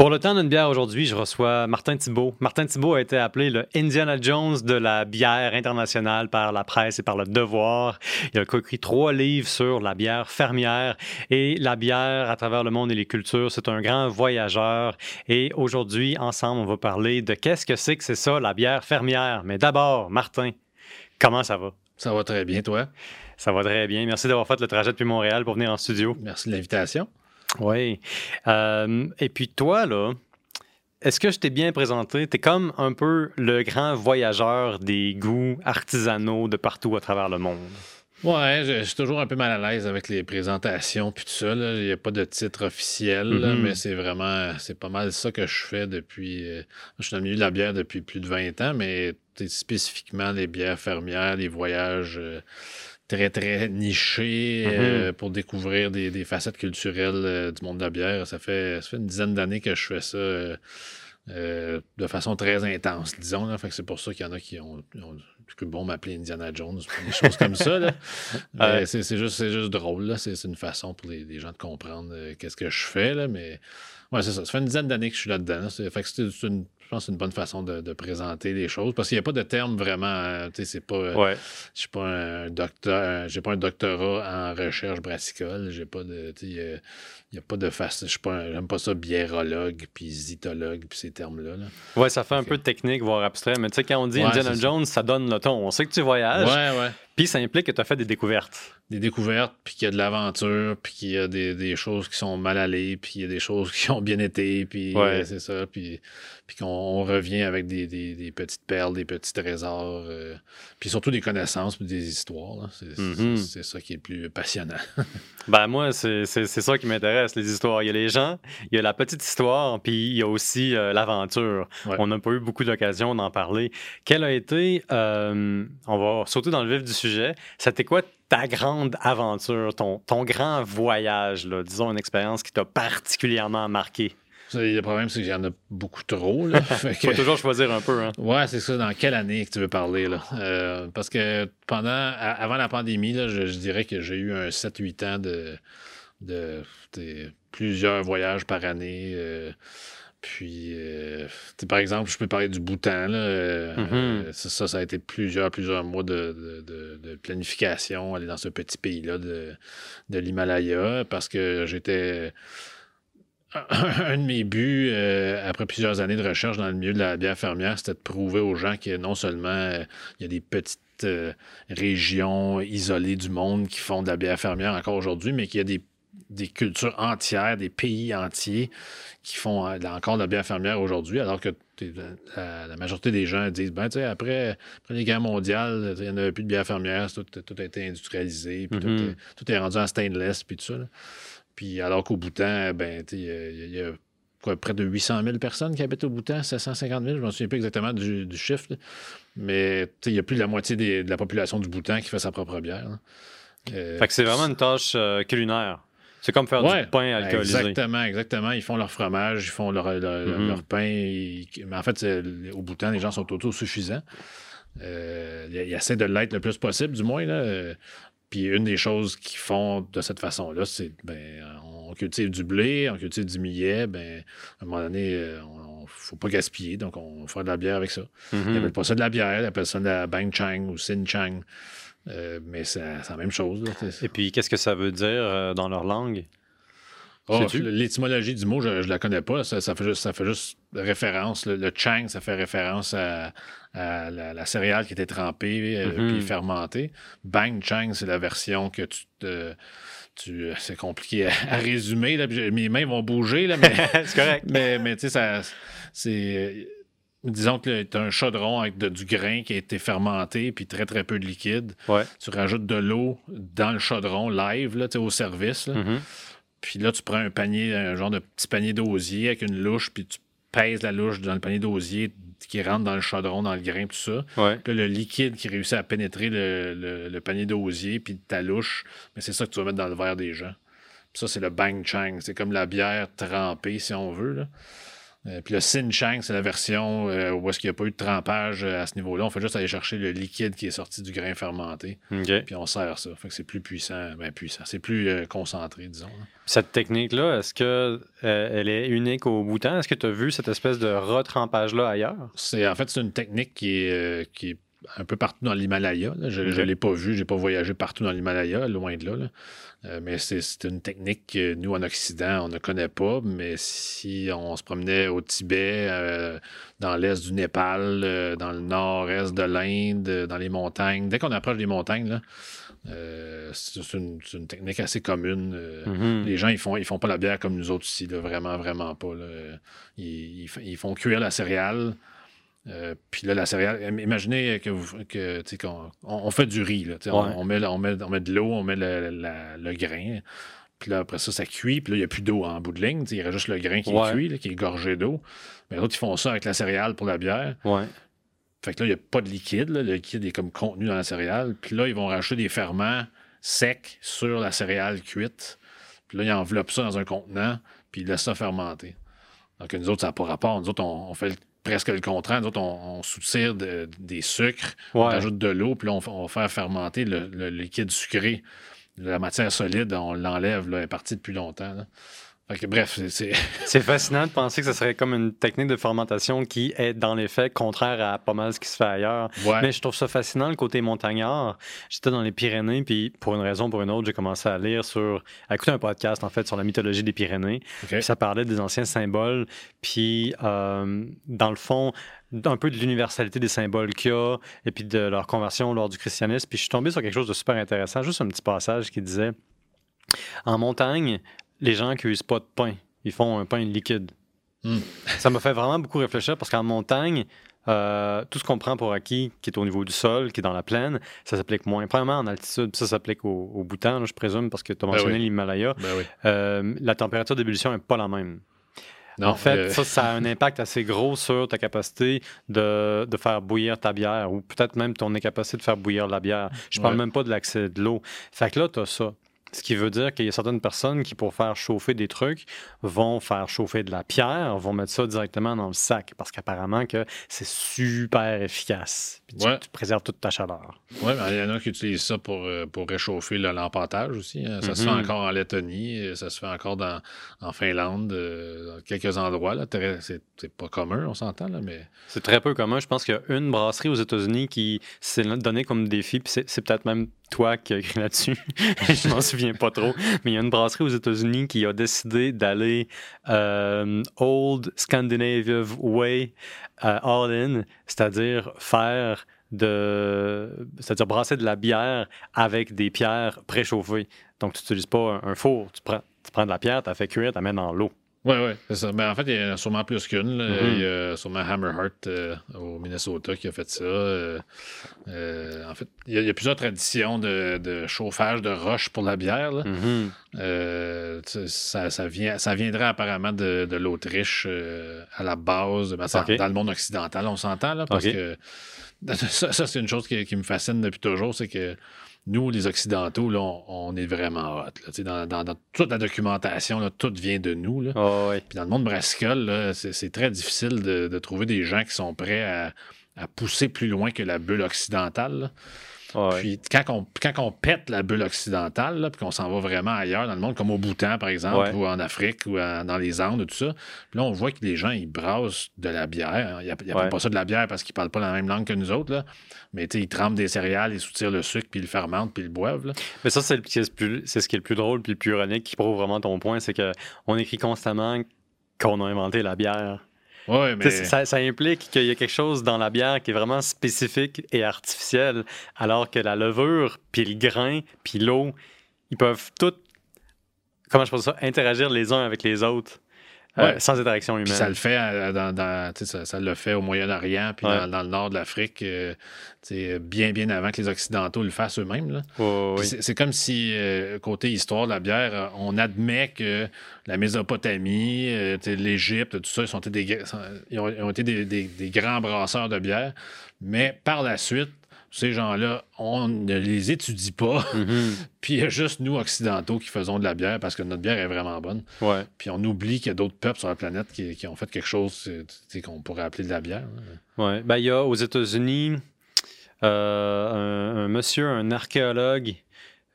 Pour le temps d'une bière aujourd'hui, je reçois Martin Thibault. Martin Thibault a été appelé le Indiana Jones de la bière internationale par la presse et par le devoir. Il a écrit trois livres sur la bière fermière et la bière à travers le monde et les cultures. C'est un grand voyageur. Et aujourd'hui, ensemble, on va parler de qu'est-ce que c'est que c'est ça, la bière fermière. Mais d'abord, Martin, comment ça va? Ça va très bien, toi? Ça va très bien. Merci d'avoir fait le trajet depuis Montréal pour venir en studio. Merci de l'invitation. Oui. Euh, et puis toi, là, est-ce que je t'ai bien présenté? Tu es comme un peu le grand voyageur des goûts artisanaux de partout à travers le monde. Ouais, je, suis toujours un peu mal à l'aise avec les présentations puis tout ça. Il n'y a pas de titre officiel, mm-hmm. mais c'est vraiment, c'est pas mal ça que je fais depuis. Euh, je suis dans le milieu de la bière depuis plus de 20 ans, mais spécifiquement les bières fermières, les voyages. Euh, très, très niché euh, mm-hmm. pour découvrir des, facettes culturelles euh, du monde de la bière. Ça fait, ça fait une dizaine d'années que je fais ça euh, de façon très intense, disons. Là. Fait que c'est pour ça qu'il y en a qui ont, que bon m'appeler Indiana Jones, des choses comme ça. c'est, juste, juste drôle. C'est, une façon pour les, gens de comprendre qu'est-ce que je fais. Là. Mais ouais, c'est ça. Ça fait une dizaine d'années que je suis là-dedans. Fait que c'est une pense que c'est une bonne façon de, présenter les choses parce qu'il n'y a pas de terme vraiment. Euh, tu sais, c'est pas. Euh, je suis pas un docteur. J'ai pas un doctorat en recherche brassicole. J'ai pas de. Il n'y a, pas de face. Je J'aime pas ça biérologue puis zytologue puis ces termes-là. Là. Ouais, ça fait un peu de technique, voire abstrait. Mais tu sais, quand on dit Indiana Jones, ça. donne le ton. On sait que tu voyages. Ouais, ouais. Puis ça implique que tu as fait des découvertes. Des découvertes, puis qu'il y a de l'aventure, puis qu'il y a des, choses qui sont mal allées, puis il y a des choses qui ont bien été, puis ouais. c'est ça. Puis, puis qu'on revient avec des, petites perles, des petits trésors, euh, puis surtout des connaissances, puis des histoires. C'est ça qui est le plus passionnant. ben moi, c'est ça qui m'intéresse, les histoires. Il y a les gens, il y a la petite histoire, puis il y a aussi euh, l'aventure. On n'a pas eu beaucoup d'occasion d'en parler. Quelle a été, euh, on va sauter dans le vif du sujet, c'était quoi ta grande aventure, ton, ton grand voyage, là, disons une expérience qui t'a particulièrement marqué? Le problème, c'est qu'il y en a beaucoup trop. Il faut toujours choisir un peu. Hein? Ouais, c'est ça. Dans quelle année que tu veux parler? Là? Euh, parce que pendant, avant la pandémie, là, je, dirais que j'ai eu un 7-8 ans de, de, plusieurs voyages par année. Euh, puis, euh, par exemple, je peux parler du Bhoutan. Là, euh, mm-hmm. euh, ça, ça a été plusieurs, plusieurs mois de, planification, aller dans ce petit pays-là de, l'Himalaya, parce que j'étais. Un de mes buts, après plusieurs années de recherche dans le milieu de la bière fermière, c'était de prouver aux gens que non seulement il y a des petites régions isolées du monde qui font de la bière fermière encore aujourd'hui, mais qu'il y a des des cultures entières, des pays entiers qui font euh, encore de la bière fermière aujourd'hui, alors que la, majorité des gens disent ben, après, après les guerres mondiales, il n'y en avait plus de bière fermière, tout, a été industrialisé, puis mm-hmm. tout, est, rendu en stainless, puis tout ça. Puis alors qu'au Bhoutan, ben, il y, a près de 800 000 personnes qui habitent au Bhoutan, 750 000, je ne me souviens pas exactement du, chiffre, mais il y a plus de la moitié de la population du Bhoutan qui fait sa propre bière. Euh, fait que c'est vraiment une tâche euh, culinaire. C'est comme faire du pain alcoolisé. Exactement, exactement. Ils font leur fromage, ils font leur, mm-hmm. pain. Mais en fait, au bout de temps, les gens sont autosuffisants. Euh, ils essaient de l'être le plus possible, du moins. Là. Puis une des choses qu'ils font de cette façon-là, c'est ben, on cultive du blé, on cultive du millet, ben, à un moment donné, euh, on ne faut pas gaspiller, donc on fait de la bière avec ça. Ils mm-hmm. n'appellent pas ça de la bière, ils appellent ça de la Bang Chang ou Sin Chang. Euh, mais c'est la même chose. Et puis, qu'est-ce que ça veut dire euh, dans leur langue? Oh, l'étymologie du mot, je ne la connais pas. Ça, fait juste, ça fait juste référence. Le, chang, ça fait référence à, la, céréale qui était trempée et euh, mm-hmm. fermentée. Bang chang, c'est la version que tu Tu, c'est compliqué à, résumer. Mes mains vont bouger, là, mais c'est correct. Mais, mais tu sais, ça, c'est Disons que tu as un chaudron avec du grain qui a été fermenté puis très très peu de liquide. Tu rajoutes de l'eau dans le chaudron live là, au service. Mm-hmm. Puis là, tu prends un panier, un genre de petit panier d'osier avec une louche, puis tu pèses la louche dans le panier d'osier qui rentre dans le chaudron, dans le grain, tout ça. Puis le liquide qui réussit à pénétrer le, panier d'osier, puis ta louche, mais c'est ça que tu vas mettre dans le verre des gens. ça, c'est le bang chang. C'est comme la bière trempée, si on veut. Là. Euh, puis le Sinchang, c'est la version euh, où est-ce qu'il n'y a pas eu de trempage euh, à ce niveau-là. On fait juste aller chercher le liquide qui est sorti du grain fermenté. Puis on sert ça. Fait que c'est plus puissant. Ben, puissant. C'est plus concentré, disons. Cette technique-là, est-ce que elle est unique au bouton? Est-ce que tu as vu cette espèce de retrempage-là ailleurs? C'est En fait, c'est une technique qui est, qui est un peu partout dans l'Himalaya. Je ne l'ai pas vu, je n'ai pas voyagé partout dans l'Himalaya, loin de là. Euh, mais c'est une technique que nous, en Occident, on ne connaît pas. Mais si on se promenait au Tibet, euh, dans l'est du Népal, euh, dans le nord-est de l'Inde, dans les montagnes, dès qu'on approche des montagnes, c'est une, technique assez commune. Mm-hmm. Les gens, ils font, ils font pas la bière comme nous autres ici, vraiment, vraiment pas. Ils, ils, font cuire la céréale. Euh, puis là, la céréale, imaginez que vous, que, qu'on on, fait du riz. Là, on, met, on, met, on met de l'eau, on met le, grain. Puis là, après ça, ça cuit. Puis là, il n'y a plus d'eau en bout de ligne. Il y a juste le grain qui est cuit, qui est gorgé d'eau. Mais d'autres, ils font ça avec la céréale pour la bière. Ouais. Fait que là, il n'y a pas de liquide. Le liquide est comme contenu dans la céréale. Puis là, ils vont rajouter des ferments secs sur la céréale cuite. Puis là, ils enveloppent ça dans un contenant. Puis ils laissent ça fermenter. Donc, nous autres, ça n'a pas rapport. Nous autres, on, on fait le presque le contraire. Nous autres, on, soutire des sucres, on ajoute de l'eau, puis là, on, va faire fermenter le, liquide sucré. La matière solide, on l'enlève, elle est partie depuis longtemps bref, c'est. C'est fascinant de penser que ce serait comme une technique de fermentation qui est, dans les faits, contraire à pas mal ce qui se fait ailleurs. Mais je trouve ça fascinant le côté montagnard. J'étais dans les Pyrénées, puis pour une raison ou pour une autre, j'ai commencé à lire sur. à écouter un podcast, en fait, sur la mythologie des Pyrénées. ça parlait des anciens symboles, puis euh, dans le fond, un peu de l'universalité des symboles qu'il y a et puis de leur conversion lors du christianisme. Puis je suis tombé sur quelque chose de super intéressant, juste un petit passage qui disait En montagne, les gens qui n'usent pas de pain. Ils font un pain liquide. Hmm. ça m'a fait vraiment beaucoup réfléchir parce qu'en montagne, euh, tout ce qu'on prend pour acquis, qui est au niveau du sol, qui est dans la plaine, ça s'applique moins. Premièrement, en altitude, ça s'applique au, au Bhoutan, je présume, parce que tu as ben mentionné l'Himalaya. Ben euh, la température d'ébullition n'est pas la même. en fait, euh, ça, ça a un impact assez gros sur ta capacité de, de faire bouillir ta bière ou peut-être même ton incapacité de faire bouillir la bière. Je parle même pas de l'accès de l'eau. Fait que là, tu as ça. Ce qui veut dire qu'il y a certaines personnes qui, pour faire chauffer des trucs, vont faire chauffer de la pierre, vont mettre ça directement dans le sac parce qu'apparemment que c'est super efficace. tu, préserves toute ta chaleur. Oui, il y en a qui utilisent ça pour, euh, pour réchauffer le lampâtage aussi. Hein. Ça se fait encore en Lettonie, euh, ça se fait encore dans, en Finlande, euh, dans quelques endroits. C'est, pas commun, on s'entend, là, mais... C'est très peu commun. Je pense qu'il y a une brasserie aux États-Unis qui s'est donnée comme défi, puis c'est peut-être même toi qui as écrit là-dessus. je m'en souviens pas trop. Mais il y a une brasserie aux États-Unis qui a décidé d'aller euh, Old Scandinavian Way euh, all in, c'est-à-dire faire de. c'est-à-dire brasser de la bière avec des pierres préchauffées. Donc, tu n'utilises pas un, four, tu prends, tu prends de la pierre, tu la fais cuire, tu la mets dans l'eau. Oui, oui, c'est ça. Mais en fait, il y en a sûrement plus qu'une. Mm-hmm. Il y a sûrement Hammerheart euh, au Minnesota qui a fait ça. Euh, euh, en fait, il y, a, plusieurs traditions de, chauffage de roche pour la bière. Mm-hmm. ça, vient, ça viendrait apparemment de, l'Autriche à la base, ben, dans le monde occidental, on s'entend, là, parce que ça, c'est une chose qui, qui, me fascine depuis toujours, c'est que nous, les Occidentaux, là, on, est vraiment hot. Dans, toute la documentation, tout vient de nous. Là. Ah Puis dans le monde brassicole, c'est très difficile de, trouver des gens qui sont prêts à, pousser plus loin que la bulle occidentale. Puis quand on, quand on pète la bulle occidentale, puis qu'on s'en va vraiment ailleurs dans le monde, comme au Bhoutan, par exemple, ou en Afrique, ou dans les Andes, tout ça, là, on voit que les gens, ils brassent de la bière. Ils n'appellent pas ça de la bière parce qu'ils parlent pas la même langue que nous autres, là. mais ils trempent des céréales, ils soutirent le sucre, puis ils le fermentent, puis ils le boivent. Mais ça, c'est ce qui est le plus drôle, puis le plus ironique, qui prouve vraiment ton point, c'est qu'on écrit constamment qu'on a inventé la bière. Ça, implique qu'il y a quelque chose dans la bière qui est vraiment spécifique et artificiel, alors que la levure, puis le grain, puis l'eau, ils peuvent tous, comment je pense ça, interagir les uns avec les autres. Euh, sans interaction humaine. ça le fait euh, dans, ça, le fait au Moyen-Orient puis dans, le nord de l'Afrique euh, bien bien avant que les Occidentaux le fassent eux-mêmes. c'est comme si côté histoire de la bière, on admet que la Mésopotamie, l'Égypte, tout ça, ils, été, des, ils ont, été des, grands brasseurs de bière, mais par la suite, ces gens-là, on ne les étudie pas. Mhm. Puis il y a juste nous, occidentaux, qui faisons de la bière parce que notre bière est vraiment bonne. Ouais. Puis on oublie qu'il y a d'autres peuples sur la planète qui, qui ont fait quelque chose qu'on pourrait appeler de la bière. hein. Ouais. Ben, il y a aux États-Unis euh, un, un monsieur, un archéologue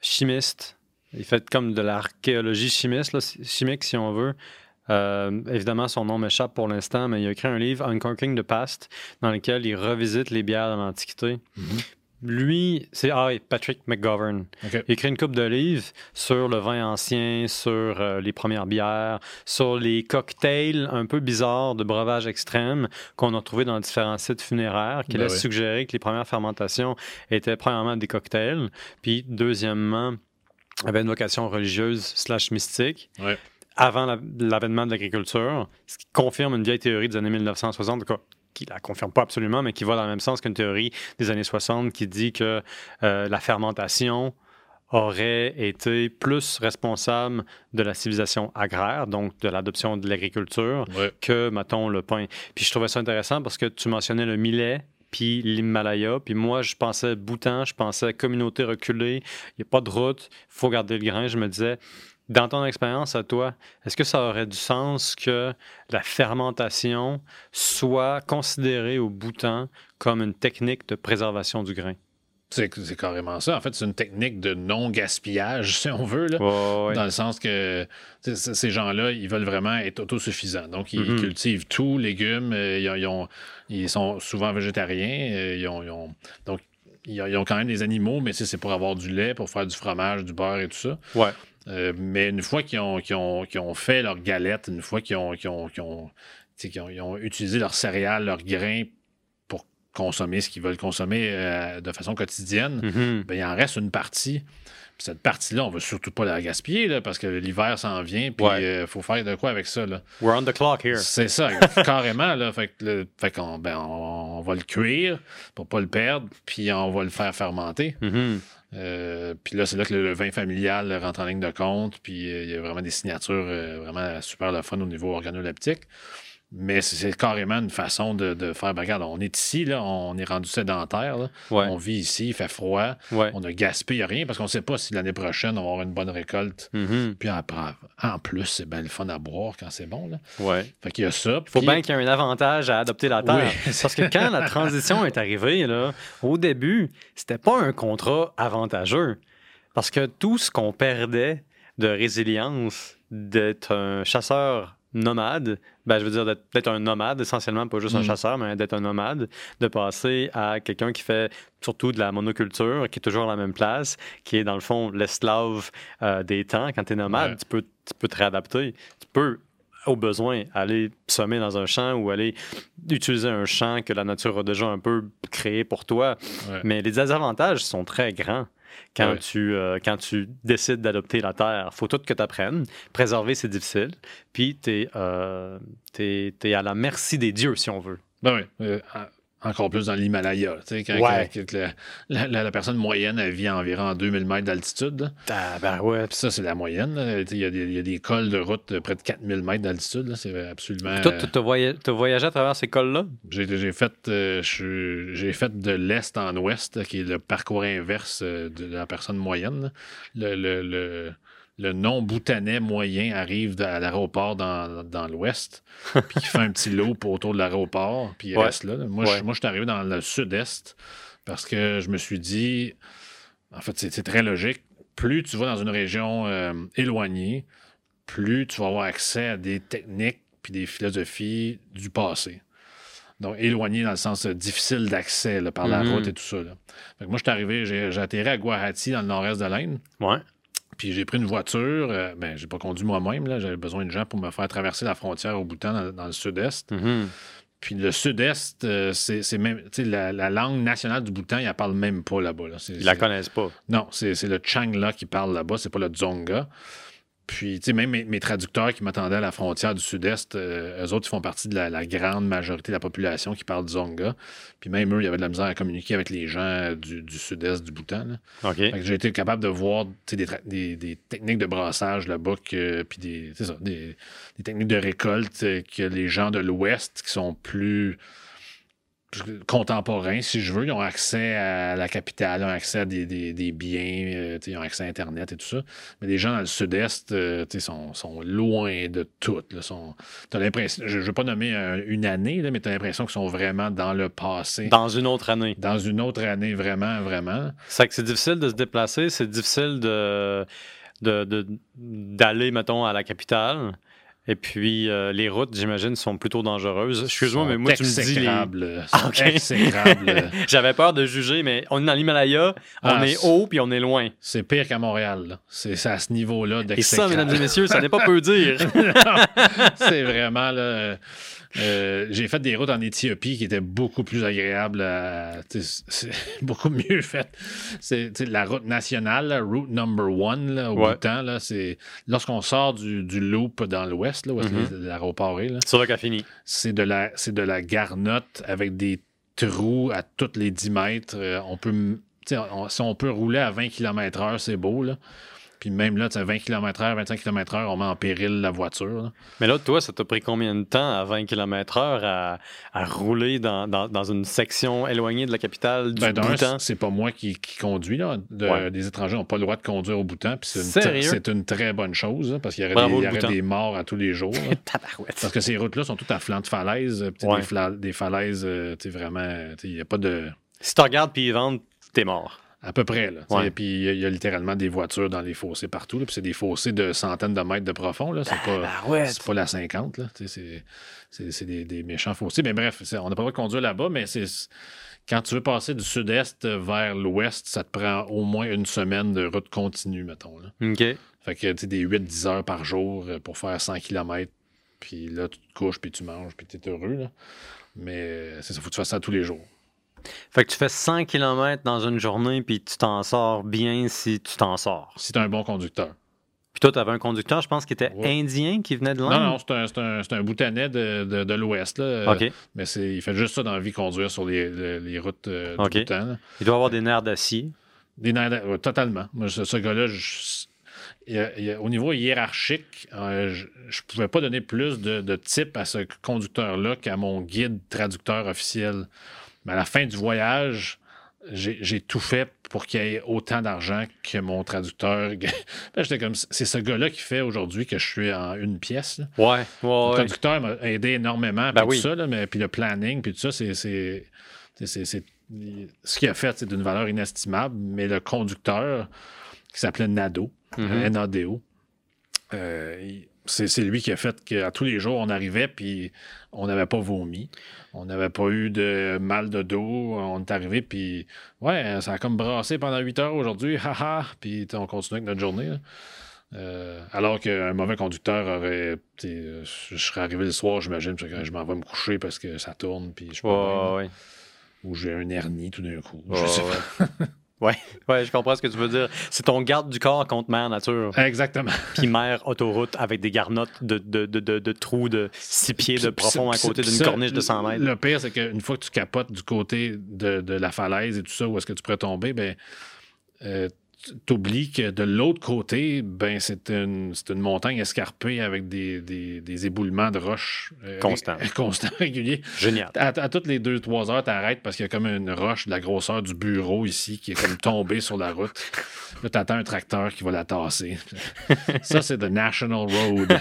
chimiste. Il fait comme de l'archéologie chimiste, là, chimique, si on veut. Euh, évidemment, son nom m'échappe pour l'instant, mais il a écrit un livre, Uncorking the Past, dans lequel il revisite les bières de l'Antiquité. Mhm. Lui, c'est ah, oui, Patrick McGovern. OK. Il a écrit une couple de livres sur le vin ancien, sur euh, les premières bières, sur les cocktails un peu bizarres de breuvage extrême qu'on a trouvés dans différents sites funéraires, qui Ben laissent oui. suggérer que les premières fermentations étaient premièrement des cocktails, puis deuxièmement, avaient une vocation religieuse slash mystique. Ouais. Avant la- l'avènement de l'agriculture, ce qui confirme une vieille théorie des années 1960, en tout cas, qui la confirme pas absolument, mais qui va dans le même sens qu'une théorie des années 60 qui dit que euh, la fermentation aurait été plus responsable de la civilisation agraire, donc de l'adoption de l'agriculture, Ouais. que, mettons, le pain. Puis je trouvais ça intéressant parce que tu mentionnais le millet, puis l'Himalaya, puis moi, je pensais Bhoutan, je pensais communauté reculée, il n'y a pas de route, il faut garder le grain. Je me disais, dans ton expérience à toi, est-ce que ça aurait du sens que la fermentation soit considérée au Bhoutan comme une technique de préservation du grain? C'est c'est carrément ça. En fait, c'est une technique de non-gaspillage, si on veut. Là. Dans le sens que ces gens-là, ils veulent vraiment être autosuffisants. Donc, ils Mhm. cultivent tout, légumes. euh, ils, ont- ils ont- ils sont souvent végétariens. euh, ils ont, ils ont- donc, ils ont, quand même des animaux, mais c'est pour avoir du lait, pour faire du fromage, du beurre et tout ça. Ouais. Euh, mais une fois qu'ils ont, fait leur galette, une fois qu'ils ont, utilisé leurs céréales, leurs grains pour consommer ce qu'ils veulent consommer euh, de façon quotidienne, Mhm. ben, il en reste une partie. Puis cette partie-là, on va surtout pas la gaspiller là, parce que l'hiver s'en vient, puis il Ouais. faut faire de quoi avec ça. Là. We're on the clock here. C'est ça, carrément. Là, fait que le- fait qu'on ben, on, on va le cuire pour pas le perdre, puis on va le faire fermenter. Mhm. Euh, puis là, c'est là que le, vin familial rentre en ligne de compte, puis euh, il y a vraiment des signatures euh, vraiment super le fun au niveau organoleptique. Mais c'est- carrément une façon de, de faire. ben, regarde, on est ici, là, on est rendu sédentaire. là. Ouais. On vit ici, il fait froid. Ouais. On ne gaspille rien parce qu'on ne sait pas si l'année prochaine, on va avoir une bonne récolte. Mhm. Puis après, en plus, c'est bien le fun à boire quand c'est bon. Là. Ouais. Fait qu'il y a ça. Il faut bien qu'il y ait un avantage à adopter la terre. Oui. Parce que quand la transition est arrivée, là, au début, c'était pas un contrat avantageux. Parce que tout ce qu'on perdait de résilience d'être un chasseur nomade, ben, je veux dire d'être un nomade essentiellement, pas juste un Mm. chasseur, mais d'être un nomade, de passer à quelqu'un qui fait surtout de la monoculture, qui est toujours à la même place, qui est dans le fond l'esclave euh, des temps. Quand tu es nomade, Ouais. tu, peux, tu peux te réadapter. Tu peux au besoin, aller semer dans un champ ou aller utiliser un champ que la nature a déjà un peu créé pour toi. Ouais. Mais les désavantages sont très grands quand, Ouais. tu, euh, quand tu décides d'adopter la terre. faut tout que tu apprennes. Préserver, c'est difficile. Puis, tu es, à la merci des dieux, si on veut. Ben oui. euh, encore plus dans l'Himalaya. tu sais, Quand, Ouais. quand- quand la, la- la personne moyenne, elle vit à environ 2000 mètres d'altitude. Ah, ben ouais. Puis ça, c'est la moyenne. Il y, a des- il y a des cols de route de près de 4000 mètres d'altitude. là. C'est absolument. Toi, tu as voyagé à travers ces cols-là? J'ai fait, euh, j'ai fait de l'est en ouest, qui est le parcours inverse euh, de la personne moyenne. Le, le, le, le non-boutanais moyen arrive à l'aéroport dans, dans l'ouest, puis il fait un petit loop autour de l'aéroport, puis il Ouais. reste là. Moi, Ouais. je, moi, je suis arrivé dans le sud-est parce que je me suis dit, en fait, c'est très logique. Plus tu vas dans une région euh, éloignée, plus tu vas avoir accès à des techniques puis des philosophies du passé. Donc, éloigné dans le sens euh, difficile d'accès par la Mhm. route et tout ça. là. Fait que moi, je suis arrivé, j'ai atterri à Guarati, dans le nord-est de l'Inde. Ouais. Puis j'ai pris une voiture. euh, ben, j'ai pas conduit moi-même. là. J'avais besoin de gens pour me faire traverser la frontière au Bhoutan, dans, dans le sud-est. Mhm. Puis le sud-est, euh, c'est c'est même. Tu sais, la, la langue nationale du Bhoutan, ils la parlent même pas là-bas. là. C'est- Ils la connaissent pas. non, c'est c'est le Changla qui parle là-bas, c'est pas le Dzonga. Puis, tu sais, même mes, mes traducteurs qui m'attendaient à la frontière du sud-est, euh, eux autres, ils font partie de la, la grande majorité de la population qui parle Dzonga. Puis même eux, il y avait de la misère à communiquer avec les gens du, du sud-est du Bhoutan. là. OK. J'ai été capable de voir des, tra- des- des techniques de brassage là-bas, puis des, c'est ça, des, des techniques de récolte euh, que les gens de l'Ouest qui sont plus contemporains, si je veux. Ils ont accès à la capitale, ils ont accès à des, biens, euh, ils ont accès à Internet et tout ça. Mais les gens dans le sud-est euh, sont, sont, loin de tout. As l'impression, je ne veux pas nommer une année, là, mais tu as l'impression qu'ils sont vraiment dans le passé. Dans une autre année. Dans une autre année, vraiment, vraiment. C'est que c'est difficile de se déplacer, c'est difficile de d'aller, mettons, à la capitale. Et puis, euh, les routes, j'imagine, sont plutôt dangereuses. Excuse-moi, mais moi, tu me dis. Les... Ah, J'avais peur de juger, mais on est dans l'Himalaya, on ah, est haut, puis on est loin. C'est pire qu'à Montréal. C'est à ce niveau-là Et ça, mesdames et messieurs, ça n'est pas peu dire. c'est vraiment. Là, euh, j'ai fait des routes en Éthiopie qui étaient beaucoup plus agréables, beaucoup mieux faites. C'est la route nationale, route number one au bout temps. C'est lorsqu'on sort du, loop dans l'ouest, où mm-hmm. l'aéroport est. C'est là qu'a fini. C'est de la c'est de la garnotte avec des trous à tous les 10 mètres. Euh, on peut si on peut rouler à 20 km/h, c'est beau. Là. Puis même là, tu 20 km/h, 25 km/h, on met en péril la voiture. Mais là, toi, ça t'a pris combien de temps à 20 km/h à, rouler dans, une section éloignée de la capitale du ben, C'est pas moi qui, conduis. Là. Les étrangers n'ont pas le droit de conduire au Boutan. Puis c'est une, très bonne chose parce qu'il y aurait, des, morts à tous les jours. parce que ces routes-là sont toutes à flanc de falaise. Des, falaises, euh, vraiment. Il n'y a pas de. Si tu regardes puis ils vendent, t'es mort. À peu près. Là, Puis il y, a littéralement des voitures dans les fossés partout. Puis c'est des fossés de centaines de mètres de profond. Là. C'est, pas, pas la 50. Là. C'est, c'est, des, méchants fossés. Mais bref, on n'a pas le droit de conduire là-bas, mais c'est quand tu veux passer du sud-est vers l'ouest, ça te prend au moins une semaine de route continue, mettons. Là. OK. Fait que tu des 8-10 heures par jour euh, pour faire 100 km. Puis là, tu te couches, puis tu manges, puis tu es heureux. Là. Mais c'est ça, faut que tu fasses ça tous les jours. Fait que tu fais 100 km dans une journée, puis tu t'en sors bien si tu t'en sors. Si tu es un bon conducteur. Puis toi, tu avais un conducteur, je pense, qui était indien, qui venait de l'Inde? Non, non, c'est un, un, un, boutanais de, de, l'Ouest. OK. Mais il fait juste ça dans la vie, conduire sur les, les, routes euh, du Bhoutan. Il doit avoir des nerfs d'acier. Des nerfs totalement. Moi, ce, gars-là, au niveau hiérarchique, euh, je ne pouvais pas donner plus de, de type à ce conducteur-là qu'à mon guide traducteur officiel. Mais à la fin du voyage, j'ai tout fait pour qu'il y ait autant d'argent que mon traducteur. J'étais comme, c'est ce gars-là qui fait aujourd'hui que je suis en une pièce. Ouais, ouais, Le traducteur m'a aidé énormément. Ben tout ça, mais puis le planning, puis tout ça, c'est. Ce qu'il a fait, c'est d'une valeur inestimable, mais le conducteur, qui s'appelait Nado, mm-hmm. N-A-D-O, euh, c'est lui qui a fait qu'à tous les jours, on arrivait, puis on n'avait pas vomi. On n'avait pas eu de mal de dos. On est arrivé, puis ouais, ça a comme brassé pendant 8 heures aujourd'hui, haha, puis on continue avec notre journée. Euh, alors qu'un mauvais conducteur aurait. Je serais arrivé le soir, j'imagine, que je m'en vais me coucher parce que ça tourne, puis je Ou j'ai un hernie tout d'un coup. je sais pas. Oui, ouais, je comprends ce que tu veux dire. C'est ton garde du corps contre mère nature. Exactement. Puis mère autoroute avec des garnottes de, de, de, de, trous de 6 pieds de profond à côté d'une corniche de 100 mètres. Le pire, c'est qu'une fois que tu capotes du côté de, la falaise et tout ça, où est-ce que tu pourrais tomber, ben, euh, t'oublies que de l'autre côté, ben, c'est une, une, montagne escarpée avec des, des, éboulements de roches euh, constants, constant, réguliers. Génial. À, toutes les deux, trois heures, t'arrêtes parce qu'il y a comme une roche de la grosseur du bureau ici qui est comme tombée sur la route. Là, t'attends un tracteur qui va la tasser. Ça, c'est the National Road.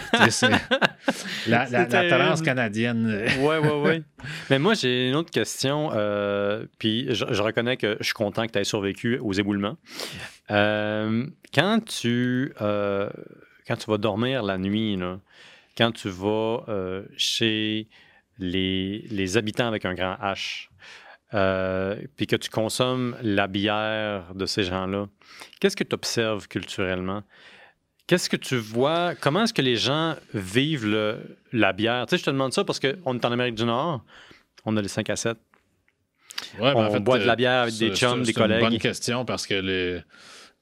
la, la, la canadienne. Oui, oui, oui. Mais moi, j'ai une autre question. Euh, puis je, reconnais que je suis content que tu aies survécu aux éboulements. Euh, quand, tu, euh, quand tu vas dormir la nuit, quand tu vas chez les, les, habitants avec un grand H, puis que tu consommes la bière de ces gens-là, qu'est-ce que tu observes culturellement? Qu'est-ce que tu vois? Comment est-ce que les gens vivent le, la bière? Tu sais, je te demande ça parce qu'on est en Amérique du Nord, on a les 5 à 7. Ouais, ben, on boit de la bière avec des chums, des collègues. C'est une bonne question parce que les...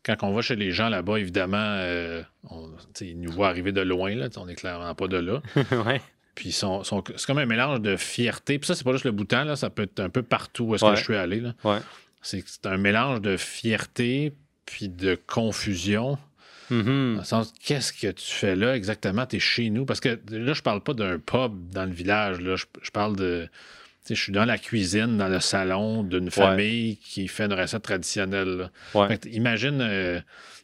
quand on va chez les gens là-bas, évidemment, euh, ils nous voient arriver de loin. Là, on n'est clairement pas de là. ouais. Puis c'est comme un mélange de fierté. Puis ça, c'est pas juste le bouton, là, ça peut être un peu partout où est-ce que je suis allé. Là. Ouais. C'est un mélange de fierté puis de confusion. Mm-hmm. qu'est-ce que tu fais là exactement? Tu es chez nous? Parce que là, je parle pas d'un pub dans le village. Là. Je, parle de, je suis dans la cuisine, dans le salon d'une famille qui fait une recette traditionnelle. imagine, euh,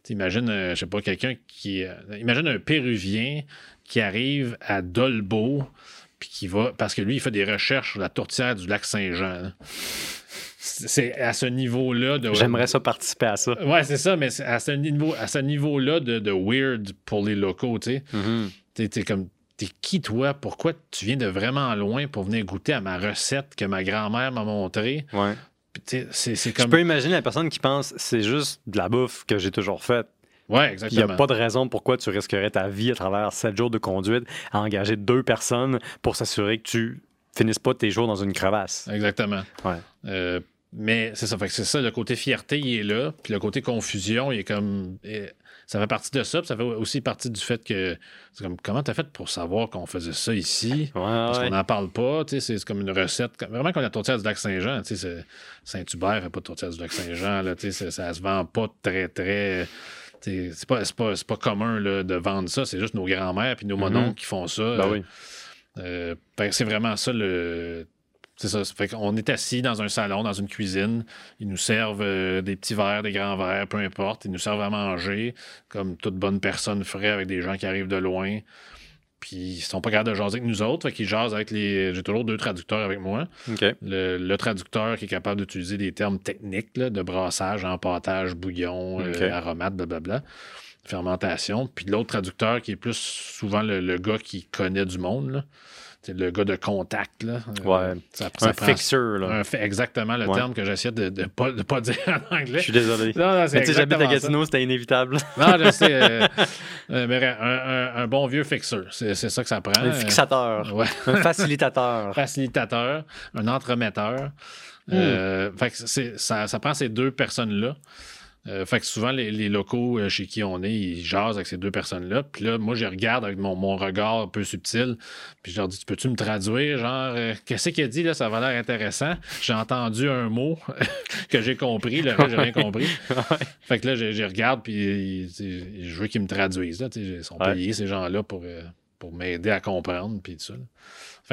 imagine euh, je sais pas, quelqu'un qui. Euh, imagine un Péruvien qui arrive à Dolbeau, puis qui va. Parce que lui, il fait des recherches sur la tourtière du lac Saint-Jean. C'est à ce niveau-là de. J'aimerais ça participer à ça. Ouais, c'est ça, mais à ce niveau, à ce niveau-là de, de, weird pour les locaux, tu sais. Mm-hmm. T'es comme T'es qui, toi? Pourquoi tu viens de vraiment loin pour venir goûter à ma recette que ma grand-mère m'a montrée? Ouais. C'est, comme... Je peux imaginer la personne qui pense c'est juste de la bouffe que j'ai toujours faite. Oui, exactement. Il n'y a pas de raison pourquoi tu risquerais ta vie à travers sept jours de conduite à engager deux personnes pour s'assurer que tu finisses pas tes jours dans une crevasse. Exactement. Ouais. Euh, mais c'est ça, fait que c'est ça, le côté fierté, il est là, puis le côté confusion, il est comme ça fait partie de ça, puis ça fait aussi partie du fait que c'est comme comment t'as fait pour savoir qu'on faisait ça ici? parce qu'on n'en parle pas, c'est comme une recette. Vraiment comme la tourtière du lac Saint-Jean, Saint-Hubert fait pas de tourtière du lac Saint-Jean, là, ça se vend pas très, très. C'est pas, pas, pas, commun là, de vendre ça, c'est juste nos grands-mères puis nos mm mononcles qui font ça. Ben oui. Euh, ben, c'est vraiment ça le c'est ça. Fait qu'on est assis dans un salon, dans une cuisine. Ils nous servent euh, des petits verres, des grands verres, peu importe. Ils nous servent à manger, comme toute bonne personne ferait avec des gens qui arrivent de loin. Puis ils sont pas capables de jaser avec nous autres. Fait qu'ils jasent avec les. J'ai toujours deux traducteurs avec moi. Le, traducteur qui est capable d'utiliser des termes techniques de brassage, empâtage, bouillon, euh, aromate, blablabla. Fermentation. Puis l'autre traducteur qui est plus souvent le, gars qui connaît du monde. Là le gars de contact. Là. Euh, ouais. Ça, un fixeur. Là. exactement le terme que j'essaie de ne pas, pas, dire en anglais. Je suis désolé. Non, non, mais j'habite à Gatineau, c'était inévitable. non, je sais. Euh, euh, mais un, un, bon vieux fixeur, c'est ça que ça prend. Un fixateur. Ouais. un facilitateur. facilitateur, un entremetteur. Fait ça, ça prend ces deux personnes-là. Euh, fait que souvent, les, locaux euh, chez qui on est, ils jasent avec ces deux personnes-là. Puis là, moi, je regarde avec mon, regard un peu subtil. Puis je leur dis, peux-tu me traduire? Genre, euh, qu'est-ce qu'il a dit? Là, ça va l'air intéressant. J'ai entendu un mot que j'ai compris. Le reste, j'ai rien compris. Fait que là, je, regarde, puis je veux qu'ils me traduisent. Là, ils sont payés, ces gens-là, pour, pour m'aider à comprendre. Puis tout ça.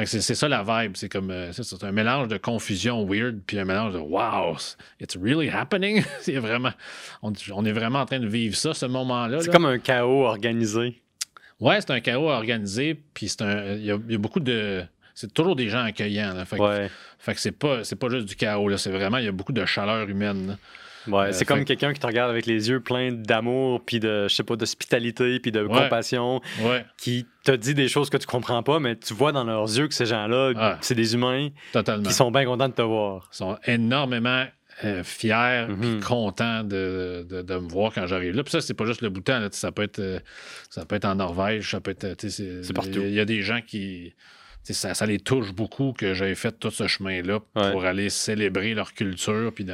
C'est ça la vibe. C'est comme euh, c'est un mélange de confusion weird puis un mélange de wow, it's really happening. c'est vraiment, on, est vraiment en train de vivre ça, ce moment-là. C'est comme un chaos organisé. Ouais, c'est un chaos organisé. Puis c'est un, il y, a beaucoup de, c'est toujours des gens accueillants. Fait, que, fait que c'est pas, c'est pas juste du chaos. C'est vraiment, il y a beaucoup de chaleur humaine. Ouais, euh, c'est comme quelqu'un qui te regarde avec les yeux pleins d'amour, puis de, je sais pas, d'hospitalité, puis de compassion, qui te dit des choses que tu comprends pas, mais tu vois dans leurs yeux que ces gens-là, ah. c'est des humains qui sont bien contents de te voir. Ils sont énormément euh, fiers mm contents de, me voir quand j'arrive là. Puis ça, c'est pas juste le bouton. ça, peut être, euh, ça peut être en Norvège, ça peut être. C'est partout. Il y a des gens qui ça, les touche beaucoup que j'aie fait tout ce chemin-là pour aller célébrer leur culture puis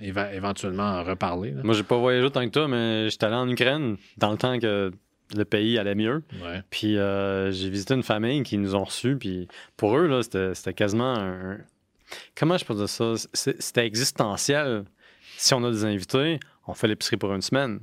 éventuellement en reparler. Moi, Moi, j'ai pas voyagé autant que toi, mais j'étais allé en Ukraine dans le temps que le pays allait mieux. Puis euh, j'ai visité une famille qui nous ont reçus. Puis pour eux, c'était quasiment un. Comment je peux dire ça? C'était existentiel. Si on a des invités, on fait l'épicerie pour une semaine.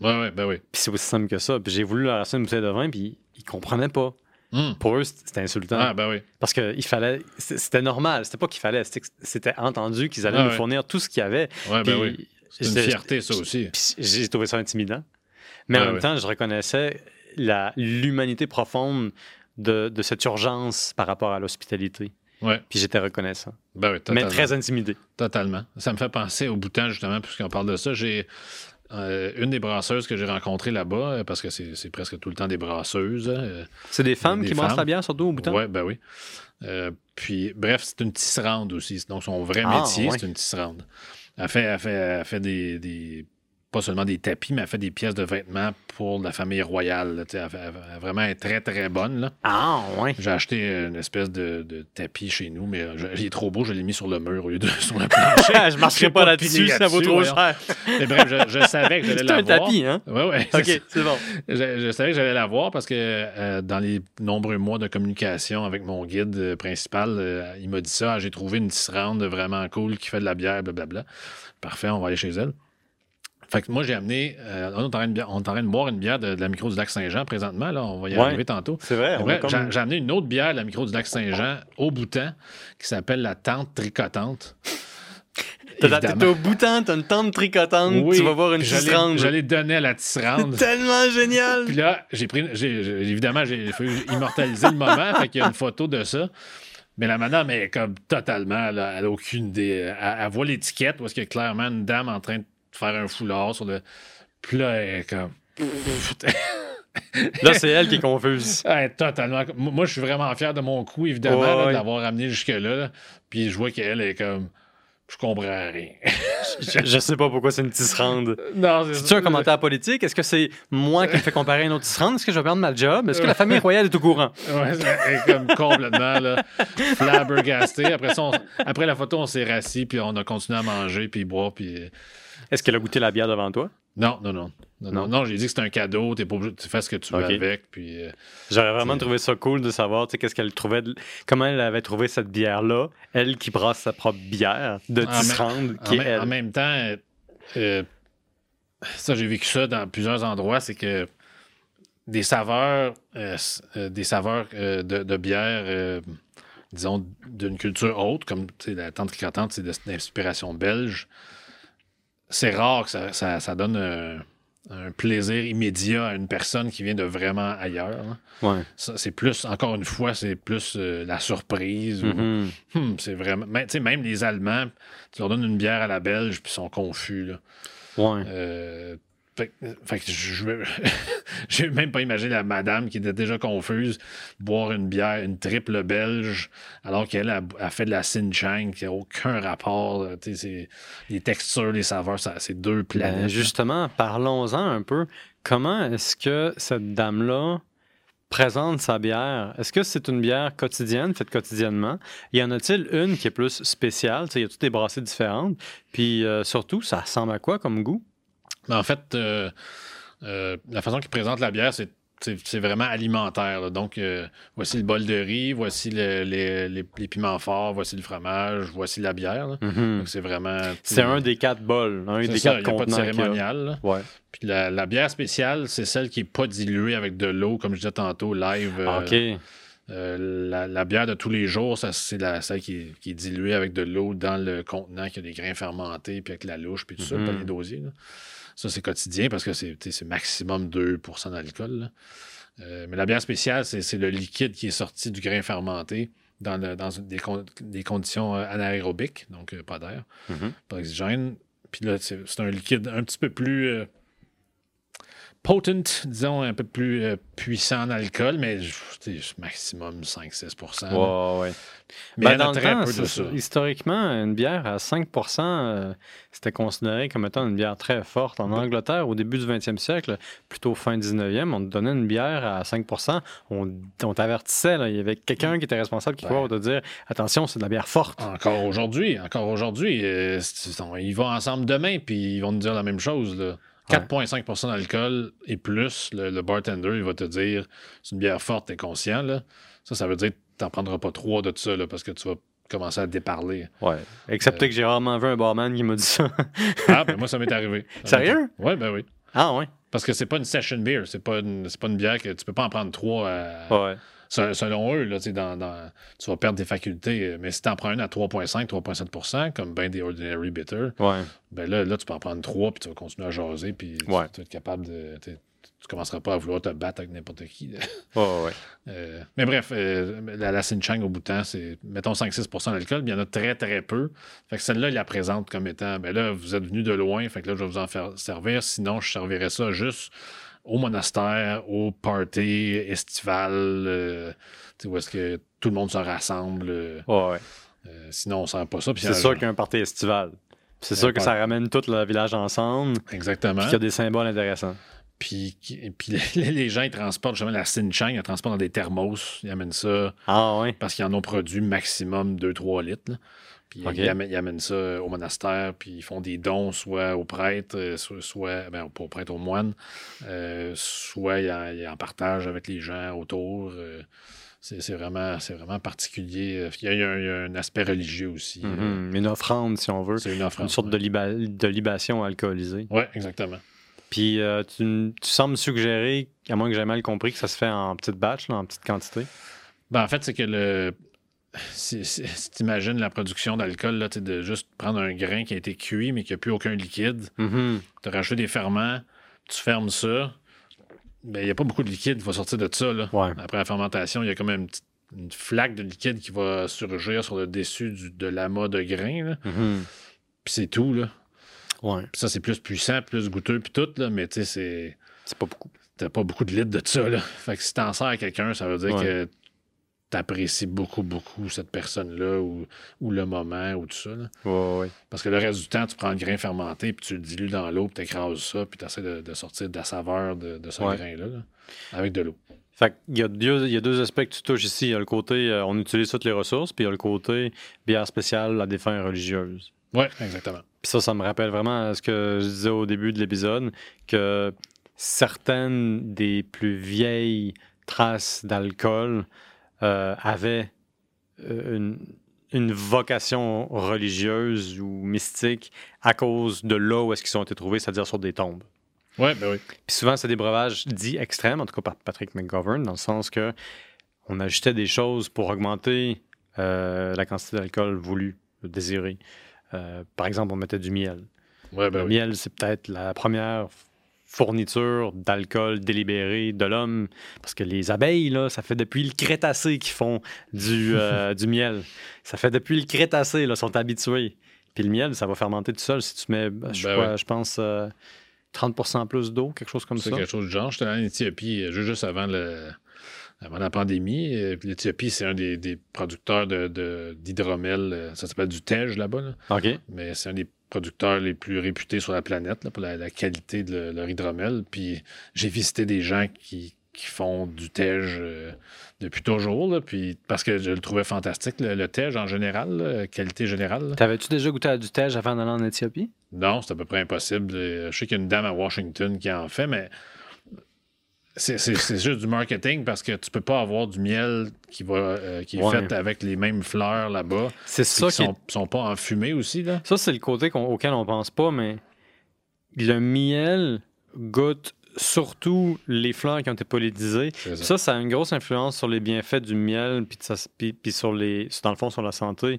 Oui, oui, ben oui. Puis c'est aussi simple que ça. Puis j'ai voulu leur acheter une bouteille de vin, puis ils comprenaient pas. Hmm. Pour eux, c'était insultant. Ah, ben oui. Parce qu'il fallait. C'était normal. C'était pas qu'il fallait. C'était entendu qu'ils allaient nous fournir tout ce qu'il y avait. Ouais, ben oui. C'est une fierté, ça aussi. J'ai trouvé ça intimidant. Mais en même temps, je reconnaissais l'humanité profonde de, de, cette urgence par rapport à l'hospitalité. Ouais. Puis j'étais reconnaissant. Ben oui, mais très intimidé. Totalement. Ça me fait penser au bouton, justement, puisqu'on parle de ça. J'ai euh, une des brasseuses que j'ai rencontrées là-bas, euh, parce que c'est presque tout le temps des brasseuses. Euh, c'est des femmes qui brassent la bière, surtout au bouton? Oui, ben oui. puis, bref, c'est une tisserande aussi. Donc, son vrai ah, métier, c'est une tisserande. Elle fait, elle fait, elle fait des pas seulement des tapis, mais elle fait des pièces de vêtements pour la famille royale. Elle, elle, vraiment est très, très bonne. Là. Ah, ouais. J'ai acheté une espèce de, tapis chez nous, mais il est trop beau, je l'ai mis sur le mur au lieu de sur la planche. je ne marcherai pas là-dessus, ça vaut trop cher. mais bref, je, savais que j'allais l'avoir. C'est un tapis, hein? Oui, oui. OK, c'est bon. Je, savais que j'allais l'avoir parce que euh, dans les nombreux mois de communication avec mon guide euh, principal, euh, il m'a dit ça. J'ai trouvé une tisserande vraiment cool qui fait de la bière, blablabla. Parfait, on va aller chez elle. Fait que moi, j'ai amené. euh, on, est en train de, on est en train de boire une bière de, de la micro du lac Saint-Jean présentement. Là, on va y Ouais. arriver tantôt. C'est vrai. comme- J'ai amené une autre bière de la micro du lac Saint-Jean au bouton qui s'appelle la Tente Tricotante. Tête au bouton, t'as une tente tricotante, Oui, tu vas voir une tisserande. J'allais donner à la tisserande. Tellement génial! Puis là, j'ai pris. évidemment, j'ai fait immortaliser le moment. Fait qu'il y a une photo de ça. Mais la madame est comme totalement. là, elle n'a aucune idée. Elle, elle voit l'étiquette où est-ce qu'il y a clairement une dame en train de faire un foulard sur le. Puis là, elle est comme. Là, c'est elle qui est confuse. Totalement. Moi, je suis vraiment fier de mon coup, évidemment, Ouais, ouais. l'avoir amené jusque-là. là. Puis je vois qu'elle est comme. Je comprends rien. Je, je sais pas pourquoi c'est une tisserande. non, c'est C'est-tu un commentaire politique? Est-ce que c'est moi qui me fais comparer à une autre tisserande? Est-ce que je vais perdre ma job? Est-ce que la famille royale est au courant? Ouais, elle est comme complètement là, flabbergasté. Après, ça, on- après la photo, on s'est rassis, puis on a continué à manger, puis boire, puis. Est-ce qu'elle a goûté la bière devant toi? Non, non, non. Non, non, Non. non, j'ai dit que c'était un cadeau, t'es pas obligé, tu fais ce que tu veux avec, puis. euh, J'aurais vraiment C'est- trouvé ça cool de savoir qu'est-ce qu'elle trouvait, de- comment elle avait trouvé cette bière-là, elle qui brasse sa propre bière de En tisserande, en, elle. en même temps, euh, euh, ça, j'ai vécu ça dans plusieurs endroits, c'est que des saveurs, euh, des saveurs de, de bière, disons, d'une culture haute, comme la tente tricotante, c'est d'inspiration belge. C'est rare que ça, ça- ça donne un, un plaisir immédiat à une personne qui vient de vraiment ailleurs. hein. Ouais. C'est plus, encore une fois, c'est plus euh, la surprise. Hmm, c'est vraiment. mais, tu sais, même les Allemands, tu leur donnes une bière à la belge, puis ils sont confus. Là. Ouais. Euh, fait, fait que je j'ai même pas imaginé la madame qui était déjà confuse boire une bière, une triple belge, alors qu'elle a, a fait de la Sinchang qui n'a aucun rapport. les textures, les saveurs, c'est deux Ben, planètes. justement, parlons-en un peu. Comment est-ce que cette dame-là présente sa bière? Est-ce que c'est une bière quotidienne, faite quotidiennement? Y en a-t-il une qui est plus spéciale? Il y a toutes des brassées différentes? Puis euh, surtout, ça ressemble à quoi comme goût? Mais en fait, euh, euh, la façon qu'il présente la bière, c'est vraiment alimentaire. là. Donc, euh, voici le bol de riz, voici le- les, les- les piments forts, voici le fromage, voici la bière. Mhm. Donc, c'est vraiment. C'est un des quatre bols, un des ça, quatre a pas de contenants. a. cérémonial. Ouais. Puis la, la bière spéciale, c'est celle qui n'est pas diluée avec de l'eau, comme je disais tantôt, live. euh, OK. euh, la, la bière de tous les jours, c'est celle qui est, qui est diluée avec de l'eau dans le contenant, qui a des grains fermentés, puis avec la louche, puis tout ça, pas les dosiers. là. Ça, c'est quotidien parce que c'est maximum 2% d'alcool. Euh, mais la bière spéciale, c'est le liquide qui est sorti du grain fermenté dans, le- dans une- des, con- des conditions euh, anaérobiques, donc euh, pas d'air, Mhm. pas d'oxygène. Puis là, c'est un liquide un petit peu plus potent, disons, un peu plus euh, puissant en alcool, mais maximum 5-6 là. Ouais. Mais Ben, il y en a très temps, peu de ça. historiquement, une bière à 5% euh, c'était considéré comme étant une bière très forte. En Angleterre, au début du 20e siècle, plutôt fin 19e, on te donnait une bière à 5 on, on t'avertissait. Il y avait quelqu'un qui était responsable qui pouvait te dire Attention, c'est de la bière forte. Encore aujourd'hui, encore aujourd'hui, euh, ils vont ensemble demain, puis ils vont nous dire la même chose. là. 4,5% d'alcool et plus, le, le bartender, il va te dire c'est une bière forte, t'es conscient. Là. Ça, ça veut dire que t'en prendras pas trois de ça, là, parce que tu vas commencer à déparler. Ouais. Excepté que j'ai rarement vu un barman qui m'a dit ça. Ah, ben moi, ça m'est arrivé. Sérieux? Oui, ben oui. ah, ouais. Parce que c'est pas une session beer, c'est pas une, pas une bière que tu peux pas en prendre trois à- Ouais. Se- Selon eux, là, dans, dans- tu vas perdre tes facultés. Mais si tu en prends une à 3,5, 3,7% comme ben des Ordinary Bitter, Ouais. ben là, là, tu peux en prendre trois, puis tu vas continuer à jaser, puis tu- Ouais. tu, vas être capable de. Tu commenceras pas à vouloir te battre avec n'importe qui. ouais. Euh, mais bref, euh, la, la Sinchang au bout de temps, c'est, mettons, 5-6% d'alcool, mais il y en a très, très peu. Fait que celle-là, il la présente comme étant, ben là, vous êtes venu de loin, fait que là, je vais vous en faire servir. Sinon, je servirais ça juste au monastère, au party estival, euh, où est-ce que tout le monde se rassemble. euh, Ouais, ouais. euh, sinon, on sert pas ça. C'est sûr qu'il y a un party estival. C'est sûr que ça ramène tout le village ensemble. Exactement. Puis qu'il y a des symboles intéressants. Puis, puis les, les gens, ils transportent justement la Sinchang, ils la transportent dans des thermos, ils amènent ça Ah, ouais. parce qu'ils en ont produit maximum 2-3 litres. là. Puis Ok. ils, amènent, ils amènent ça au monastère, puis ils font des dons soit aux prêtres, euh, soit, soit ben, aux prêtres, aux moines, euh, soit ils en, ils en partagent avec les gens autour. euh. c'est vraiment, vraiment particulier. Il y, a, un, aspect religieux aussi. Mm-hmm. Une offrande, si on veut. C'est une offrande. Une sorte de, de, libation alcoolisée. Oui, exactement. Puis euh, tu, sembles suggérer, à moins que j'ai mal compris, que ça se fait en petite batch, en petite quantité. Ben, en fait, c'est que le. Si, tu imagines la production d'alcool, là, de juste prendre un grain qui a été cuit, mais qui n'a plus aucun liquide, mm-hmm. tu rajoutes des ferments, tu fermes ça, ben, il n'y a pas beaucoup de liquide qui va sortir de ça. Là. Après la fermentation, il y a quand même une, flaque de liquide qui va surgir sur le dessus de l'amas de grains. Mm-hmm. Puis c'est tout. Là. Ouais. ça, c'est plus puissant, plus goûteux, puis tout, là, mais tu sais, c'est. C'est pas beaucoup. T'as pas beaucoup de litres de ça, là. Fait que si t'en sers à quelqu'un, ça veut dire que t'apprécies beaucoup, beaucoup cette personne-là ou, ou, le moment ou tout ça. Là. Ouais, ouais. Parce que le reste du temps, tu prends le grain fermenté, puis tu le dilues dans l'eau, puis t'écrases ça, puis t'essaies de, de sortir de la saveur de, de ce grain-là, avec de l'eau. Fait il y, a deux, il y a deux aspects que tu touches ici. Il y a le côté, euh, on utilise toutes les ressources, puis il y a le côté bière spéciale à des fins religieuses. Oui, exactement. Puis ça, ça me rappelle vraiment ce que je disais au début de l'épisode, que certaines des plus vieilles traces d'alcool euh, avaient euh, une, vocation religieuse ou mystique à cause de là où est-ce qu'ils ont été trouvés, c'est-à-dire sur des tombes. Ouais, ben oui. Puis souvent, c'est des breuvages dits extrêmes, en tout cas par Patrick McGovern, dans le sens que on ajoutait des choses pour augmenter euh, la quantité d'alcool voulue, désirée. Euh, par exemple, on mettait du miel. Ben le miel, c'est peut-être la première fourniture d'alcool délibéré de l'homme. Parce que les abeilles, là, ça fait depuis le Crétacé qu'ils font du, euh, du miel. Ça fait depuis le Crétacé, là, sont habitués. Puis le miel, ça va fermenter tout seul si tu mets, je, ben je pense, 30% euh, plus d'eau, quelque chose comme ça. C'est quelque chose de genre. J'étais en Éthiopie juste avant le, avant la pandémie. Euh, L'Éthiopie, c'est un des, producteurs d'hydromel. De, euh, ça s'appelle du Tej là-bas. OK. Mais c'est un des producteurs les plus réputés sur la planète pour la, qualité de leur hydromel. Puis j'ai visité des gens qui, font du Tej euh, depuis toujours. puis parce que je le trouvais fantastique, le, Tej en général, qualité générale. T'avais-tu déjà goûté à du Tej avant d'aller en Éthiopie? Non, c'est à peu près impossible. Je sais qu'il y a une dame à Washington qui en fait, mais c'est juste du marketing parce que tu peux pas avoir du miel qui va euh, qui est fait avec les mêmes fleurs là-bas. C'est ça qui sont, sont, pas enfumés aussi là. Ça c'est le côté auquel on pense pas, mais le miel goûte surtout les fleurs qui ont été pollinisées. Ça. ça. a une grosse influence sur les bienfaits du miel puis, puis, sur les dans le fond sur la santé.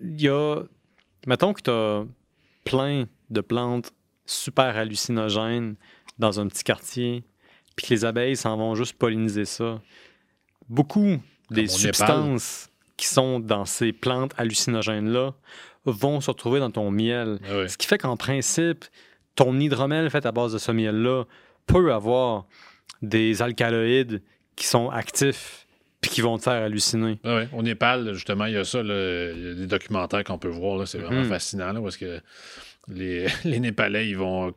Il y a mettons que tu as plein de plantes super hallucinogènes dans un petit quartier puis que les abeilles s'en vont juste polliniser ça. Beaucoup des substances qui sont dans ces plantes hallucinogènes-là vont se retrouver dans ton miel. Ah ce qui fait qu'en principe, ton hydromel fait à base de ce miel-là peut avoir des alcaloïdes qui sont actifs puis qui vont te faire halluciner. Ah Au Népal, justement, il y a ça, il y a des documentaires qu'on peut voir, c'est vraiment mhm. fascinant, là, parce que les, les, Népalais, ils vont,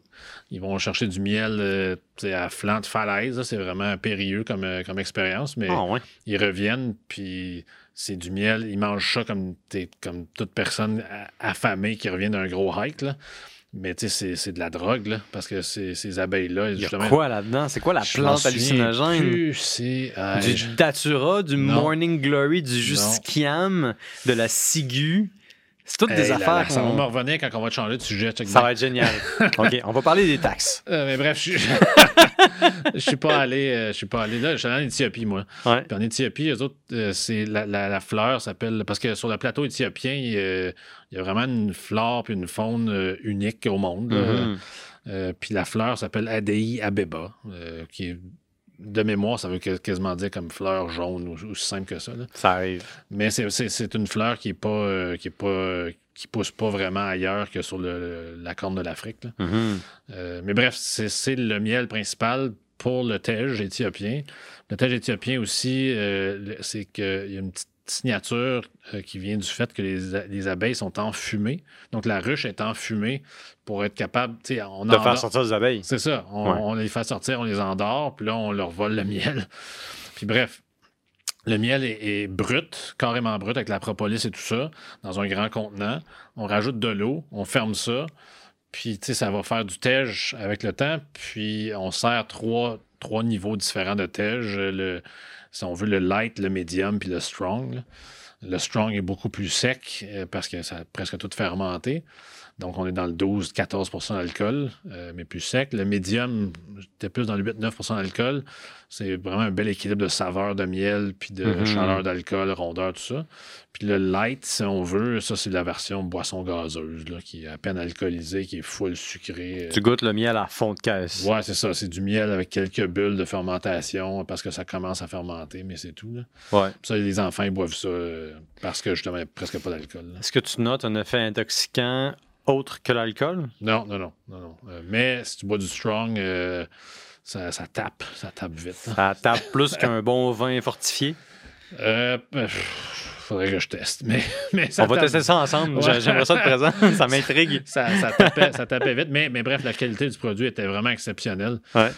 ils vont chercher du miel euh, à flanc de falaise. C'est vraiment périlleux comme, euh, comme expérience, mais ah, ils reviennent, puis c'est du miel. Ils mangent ça comme, comme toute personne affamée qui revient d'un gros hike. Là. Mais tu sais, c'est de la drogue, là, parce que ces abeilles-là. Il y a quoi là-dedans? C'est quoi la plante hallucinogène? C'est. Euh, du datura, du morning glory, du jusquiam, de la ciguë. C'est toutes des affaires. ça va me revenir quand on va te changer de sujet. Ça va être génial. OK, on va parler des taxes. Euh, mais bref, je je suis pas allé. Euh, je suis pas allé là. Je suis allé en Éthiopie, moi. Ouais. Puis en Éthiopie, eux autres, euh, c'est la, la, fleur s'appelle. Parce que sur le plateau éthiopien, il, y a vraiment une flore puis une faune unique au monde. Mm-hmm. puis la fleur s'appelle Adei abeba, qui est de mémoire, ça veut quasiment dire comme fleur jaune, ou aussi simple que ça. Ça arrive. Mais c'est une fleur qui est pas euh, qui est pas qui pousse pas vraiment ailleurs que sur la corne de l'Afrique. Mm-hmm. Euh, mais bref, c'est le miel principal pour le tej éthiopien. Le tej éthiopien aussi, euh, c'est qu'il y a une petite signature euh, qui vient du fait que les, abeilles sont enfumées. Donc, la ruche est enfumée pour être capable. On de faire sortir les abeilles. C'est ça. On, les fait sortir, on les endort, puis là, on leur vole le miel. puis bref. Le miel est, brut, carrément brut, avec la propolis et tout ça, dans un grand contenant. On rajoute de l'eau, on ferme ça, Puis, tu sais, ça va faire du tej avec le temps. Puis, on sert trois, niveaux différents de. Le, si on veut, le light, le medium, puis le strong. Le strong est beaucoup plus sec euh, parce que ça a presque tout fermenté. Donc, on est dans le 12-14% d'alcool, euh, mais plus sec. Le médium, j'étais plus dans le 8-9% d'alcool. C'est vraiment un bel équilibre de saveur de miel, puis de Mhm. chaleur d'alcool, rondeur, tout ça. Puis le light, si on veut, ça, c'est la version boisson gazeuse, là, qui est à peine alcoolisée, qui est full sucrée. Tu goûtes le miel à fond de caisse. Ouais, c'est ça. C'est du miel avec quelques bulles de fermentation parce que ça commence à fermenter, mais c'est tout. Là. Ouais. Puis ça, les enfants, ils boivent ça euh, parce que justement, il n'y a presque pas d'alcool. Est-ce que tu notes un effet intoxicant autre que l'alcool? Non, non, non. non, non. Euh, mais si tu bois du strong, euh, ça, ça tape. Ça tape vite. Ça tape plus qu'un bon vin fortifié? Euh, euh, faudrait que je teste. Mais, mais ça On va tape- tester ça ensemble. Ouais. J'aimerais ça de présent. ça m'intrigue. Ça, ça tapait, ça tapait vite. Mais, mais bref, la qualité du produit était vraiment exceptionnelle. Ouais.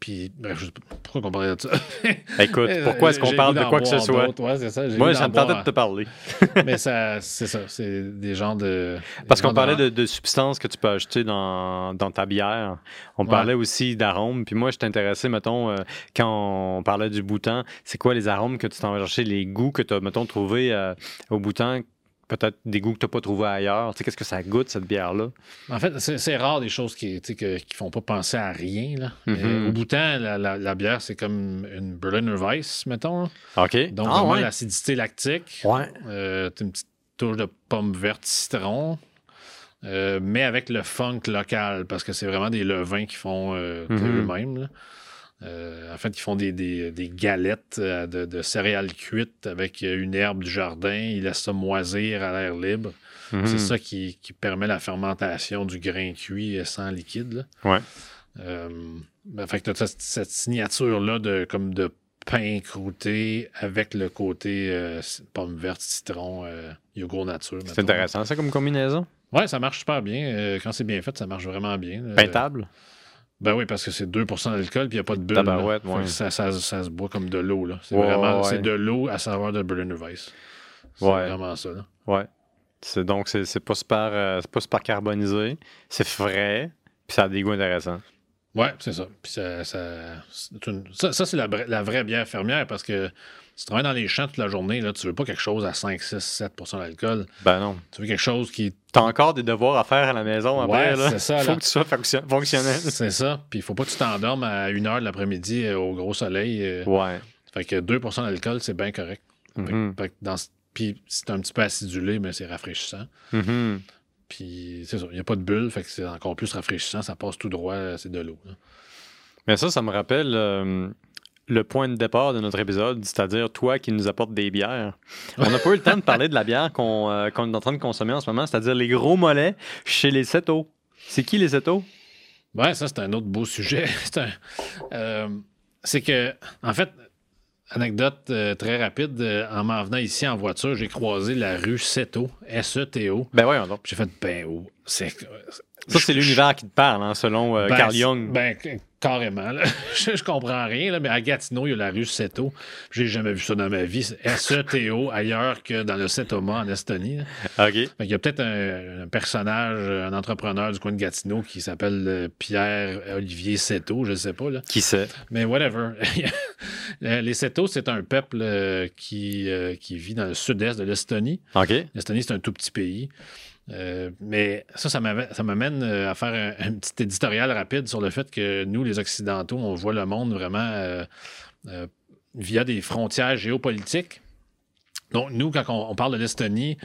Puis, bref, je sais pas pourquoi on parlait de ça? Écoute, pourquoi est-ce qu'on parle le de quoi que ce soit? Ouais, ça. Moi, ça me tentait de te parler. Mais ça, c'est ça. C'est des genres de. Parce qu'on parlait de, de substances que tu peux acheter dans, dans ta bière. On Ouais. parlait aussi d'arômes. Puis moi, je t'intéressais, mettons, euh, quand on parlait du bouton, c'est quoi les arômes que tu t'en chercher, les goûts que tu as, mettons, trouvé euh, au bouton, peut-être des goûts que tu n'as pas trouvé ailleurs. Tu sais, qu'est-ce que ça goûte, cette bière-là? En fait, c'est c'est rare des choses qui ne qui font pas penser à rien. Là. Mhm. Euh, au bout de temps, la, la- la bière, c'est comme une Berliner Weiss, mettons. là. OK. Donc, ah, vraiment ouais. l'acidité lactique. Ouais. Euh, t'as une petite touche de pomme verte citron. euh, mais avec le funk local, parce que c'est vraiment des levains qui font euh, Mhm. eux-mêmes. Là. Euh, en fait, ils font des, des- des galettes euh, de, de céréales cuites avec une herbe du jardin. Ils laissent ça moisir à l'air libre. Mhm. C'est ça qui, qui permet la fermentation du grain cuit euh, sans liquide. là. Ouais. Euh, ben, fait que t'as cette, cette signature-là de, comme de pain croûté avec le côté pomme verte, citron, yogourt nature. C'est intéressant, ça, comme combinaison? Ouais, ça marche super bien. Quand c'est bien fait, ça marche vraiment bien. Euh, Peintable. Ben oui, parce que c'est 2% d'alcool puis il n'y a pas de bulle. Tabarouette, ouais. ça, ça- ça se boit comme de l'eau. là. C'est Ouais, vraiment ouais, c'est de l'eau à saveur de Berliner Weiss. C'est Ouais. vraiment ça. là. Ouais. C'est, donc, c'est, c'est pas super, euh, c'est pas super carbonisé. C'est frais. Puis ça a des goûts intéressants. Ouais, c'est ça. Puis ça, ça, c'est une- ça, ça, c'est la, vra- la vraie bière fermière parce que si tu travailles dans les champs toute la journée, là, tu veux pas quelque chose à 5, 6, 7% d'alcool. Ben non. Tu veux quelque chose qui. T'as encore des devoirs à faire à la maison après. Ouais, là. c'est ça, Faut là. que tu sois fonction- fonctionnel. C'est ça. Puis il faut pas que tu t'endormes à 1 heure de l'après-midi euh, au gros soleil. euh. Ouais. Fait que 2% d'alcool, c'est bien correct. Que- Mhm. fait que dans ce- Puis si t'es un petit peu acidulé, mais c'est rafraîchissant. Mhm. Puis c'est ça. Il n'y a pas de bulle, fait que c'est encore plus rafraîchissant. Ça passe tout droit, c'est de l'eau. là. Mais ça, ça me rappelle euh, le point de départ de notre épisode, c'est-à-dire toi qui nous apportes des bières. On n'a pas eu le temps de parler de la bière qu'on euh, qu'on est en train de consommer en ce moment, c'est-à-dire les gros mollets chez les Seto. C'est qui les Seto? Ouais, ça, c'est un autre beau sujet. c'est un- euh, c'est que, en fait, anecdote euh, très rapide, euh, en m'en venant ici en voiture, j'ai croisé la rue Seto, S-E-T-O. Ben donc. Puis J'ai fait, ben, oh, c'est. Ça, c'est l'univers qui te parle, hein, selon euh, Ben, Carl Jung. Ben, carrément. là. je, je comprends rien, là, mais à Gatineau, il y a la rue Seto. J'ai jamais vu ça dans ma vie. C'est S-E-T-O, ailleurs que dans le Setoma en Estonie. là. OK. Fait qu'il y a peut-être un, un personnage, un entrepreneur du coin de Gatineau qui s'appelle euh, Pierre-Olivier Seto, je ne sais pas. Là. Qui sait? Mais whatever. Euh, les Seto, c'est un peuple euh, qui, euh, qui vit dans le sud-est de l'Estonie. OK. L'Estonie, c'est un tout petit pays. Euh, mais ça, ça m'amène euh, à faire un, petit éditorial rapide sur le fait que nous, les Occidentaux, on voit le monde vraiment euh, via des frontières géopolitiques. Donc, nous, quand on parle de l'Estonie,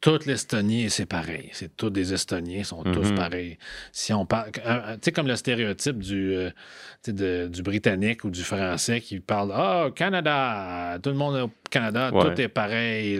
toute l'Estonie, c'est pareil. C'est tous des Estoniens, ils sont tous Mhm. pareils. Si on parle, tu sais, comme le stéréotype du, euh, de- du Britannique ou du Français qui parle Ah, Canada, tout le monde au Canada, Ouais. tout est pareil.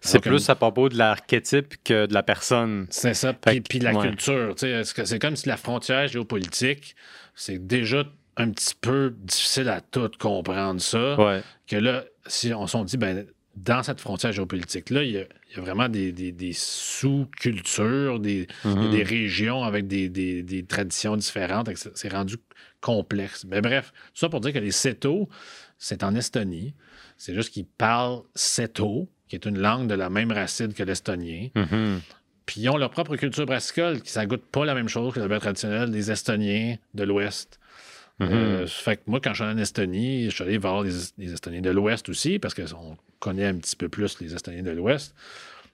C'est plus à propos de l'archétype que de la personne. c'est ça. Puis, que- puis la ouais. culture. C'est comme si la frontière géopolitique, c'est déjà un petit peu difficile à tout comprendre ça. Ouais. Que là, si on s'en dit, ben, dans cette frontière géopolitique-là, il y a, il y a vraiment des, des- des sous-cultures, des, Mhm. des régions avec des, traditions différentes. C'est rendu complexe. Mais bref, tout ça pour dire que les Seto, c'est en Estonie. C'est juste qu'ils parlent Seto, qui est une langue de la même racine que l'estonien. Mhm. Puis ils ont leur propre culture brassicole, qui ça goûte pas la même chose que la bière traditionnelle des Estoniens de l'Ouest. Mhm. Euh, fait que moi, quand je suis en Estonie, je suis allé voir les, les Estoniens de l'Ouest aussi, parce qu'on connaît un petit peu plus les Estoniens de l'Ouest.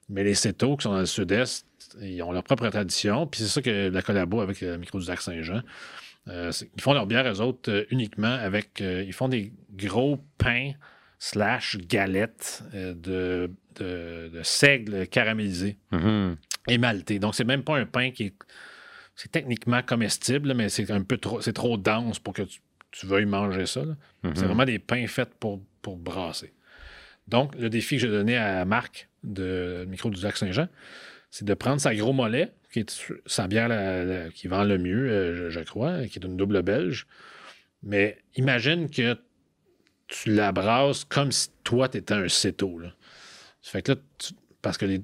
Mais les Cétos, qui sont dans le Sud-Est, ils ont leur propre tradition. Puis c'est ça que la collabo avec le micro du lac Saint-Jean. Euh, ils font leur bière, eux autres, euh, uniquement avec. euh, ils font des gros pains slash galettes de, de, de seigle caramélisé Mhm. et malté. Donc, c'est même pas un pain qui est. C'est techniquement comestible, mais c'est un peu trop. C'est trop dense pour que tu, tu veuilles manger ça. Mhm. C'est vraiment des pains faits pour, pour brasser. Donc, le défi que j'ai donné à Marc de Micro du Lac Saint-Jean, c'est de prendre sa gros mollet, qui est sa bière la- la- qui vend le mieux, euh, je, je crois, qui est une double belge. Mais imagine que tu la brasses comme si toi, tu étais un céto. Là. Ça fait que là, tu- parce que les-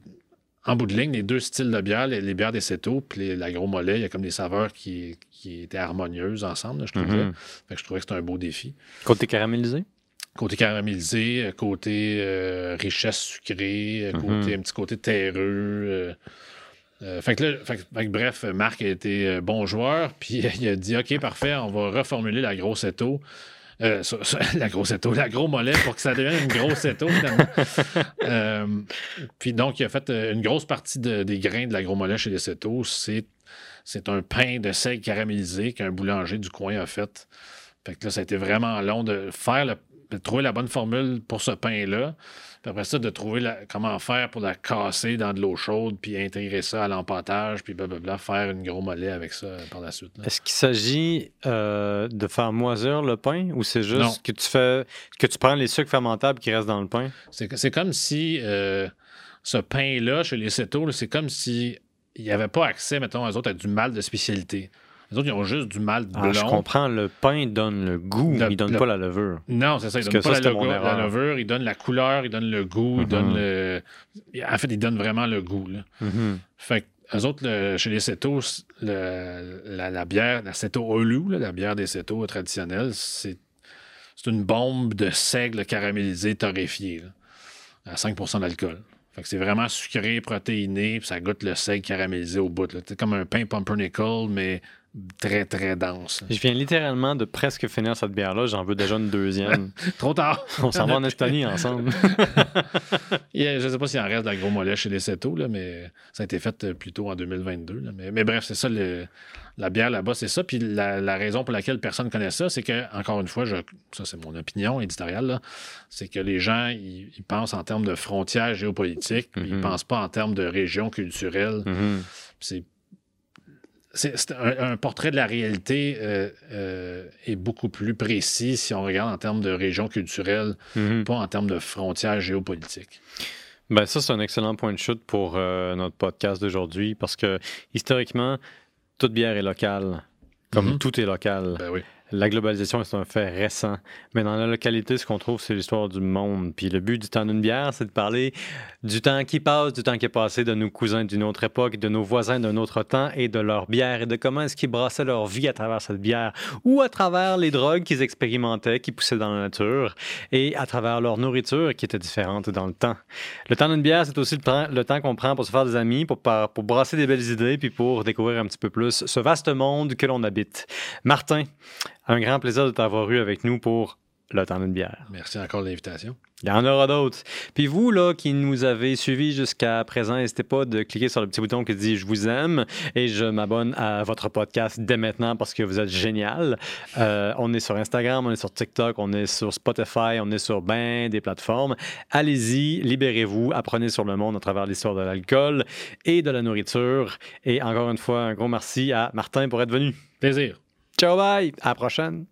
en bout de ligne, les deux styles de bière, les, les bières des cétos puis la gros mollet, il y a comme des saveurs qui, qui étaient harmonieuses ensemble, là, je trouvais. Mhm. Fait que je trouvais que c'était un beau défi. Côté caramélisé? Côté caramélisé, euh, côté euh, richesse sucrée, euh, Mhm. côté un petit côté terreux. euh, fait, que là, fait que- fait que bref, Marc a été bon joueur, puis il a dit OK, parfait, on va reformuler la grosse étau. Euh, ça- ça- la grosse étau, la gros mollet pour que ça devienne une grosse étau finalement. Euh, puis donc, il a fait une grosse partie de- des grains de la gros mollet chez les cétos. C'est, c'est un pain de seigle caramélisé qu'un boulanger du coin a fait. Fait que là, ça a été vraiment long de faire le- de trouver la bonne formule pour ce pain-là. Puis après ça, de trouver la- comment faire pour la casser dans de l'eau chaude, puis intégrer ça à l'empâtage, puis blablabla, faire une gros mollet avec ça euh, par la suite. Est-ce qu'il s'agit euh, de faire moisir le pain ou c'est juste Non. que tu fais que tu prends les sucres fermentables qui restent dans le pain? C'est, comme si euh, ce pain-là, chez les cétos, c'est comme si il n'y avait pas accès, mettons, aux autres à du mal de spécialité. Les autres, ils ont juste du mal Ah, blond. je comprends, le pain donne le goût, Le- il donne le- pas la levure. Non, c'est ça. Il donne pas ça, la, logo- la levure, il donne la couleur, il donne le goût, il donne le. En fait, il donne vraiment le goût. là. Mhm. Fait que, eux autres, le- chez les cétos, la, la bière, la céto Olu, la bière des cétos traditionnelle, c'est c'est une bombe de seigle caramélisé torréfié, là, à 5% d'alcool. Fait que c'est vraiment sucré, protéiné, puis ça goûte le seigle caramélisé au bout. C'est comme un pain pumpernickel, mais très, très dense. Je viens littéralement de presque finir cette bière-là, j'en veux déjà une deuxième. Trop tard! On s'en va en Estonie ensemble. Je ne sais pas s'il en reste de la gros mollet chez les Cétos, là, mais ça a été fait euh, plus tôt en 2022. là. Mais, mais bref, c'est ça, le- la bière là-bas, c'est ça. Puis la, la raison pour laquelle personne connaît ça, c'est que, encore une fois, je, ça c'est mon opinion éditoriale, c'est que les gens, ils, ils pensent en termes de frontières géopolitiques, puis ils Mhm. ne pensent pas en termes de région culturelle. Mhm. C'est c'est un, un portrait de la réalité euh, euh, est beaucoup plus précis si on regarde en termes de région culturelle, Mhm. pas en termes de frontières géopolitiques. Ben, ça, c'est un excellent point de chute pour euh, notre podcast d'aujourd'hui parce que historiquement, toute bière est locale, comme Mhm. tout est local. Ben oui. La globalisation est un fait récent. Mais dans la localité, ce qu'on trouve, c'est l'histoire du monde. Puis le but du temps d'une bière, c'est de parler du temps qui passe, du temps qui est passé, de nos cousins d'une autre époque, de nos voisins d'un autre temps et de leur bière et de comment est-ce qu'ils brassaient leur vie à travers cette bière ou à travers les drogues qu'ils expérimentaient, qui poussaient dans la nature et à travers leur nourriture qui était différente dans le temps. Le temps d'une bière, c'est aussi le temps, qu'on prend pour se faire des amis, pour, pour brasser des belles idées puis pour découvrir un petit peu plus ce vaste monde que l'on habite. Martin, un grand plaisir de t'avoir eu avec nous pour le temps d'une bière. Merci encore de l'invitation. Il y en aura d'autres. Puis vous, là, qui nous avez suivis jusqu'à présent, n'hésitez pas de cliquer sur le petit bouton qui dit Je vous aime et je m'abonne à votre podcast dès maintenant parce que vous êtes génial. Euh, on est sur Instagram, on est sur TikTok, on est sur Spotify, on est sur ben des plateformes. Allez-y, libérez-vous, apprenez sur le monde à travers l'histoire de l'alcool et de la nourriture. Et encore une fois, un gros merci à Martin pour être venu. Plaisir. Ciao, bye! À la prochaine!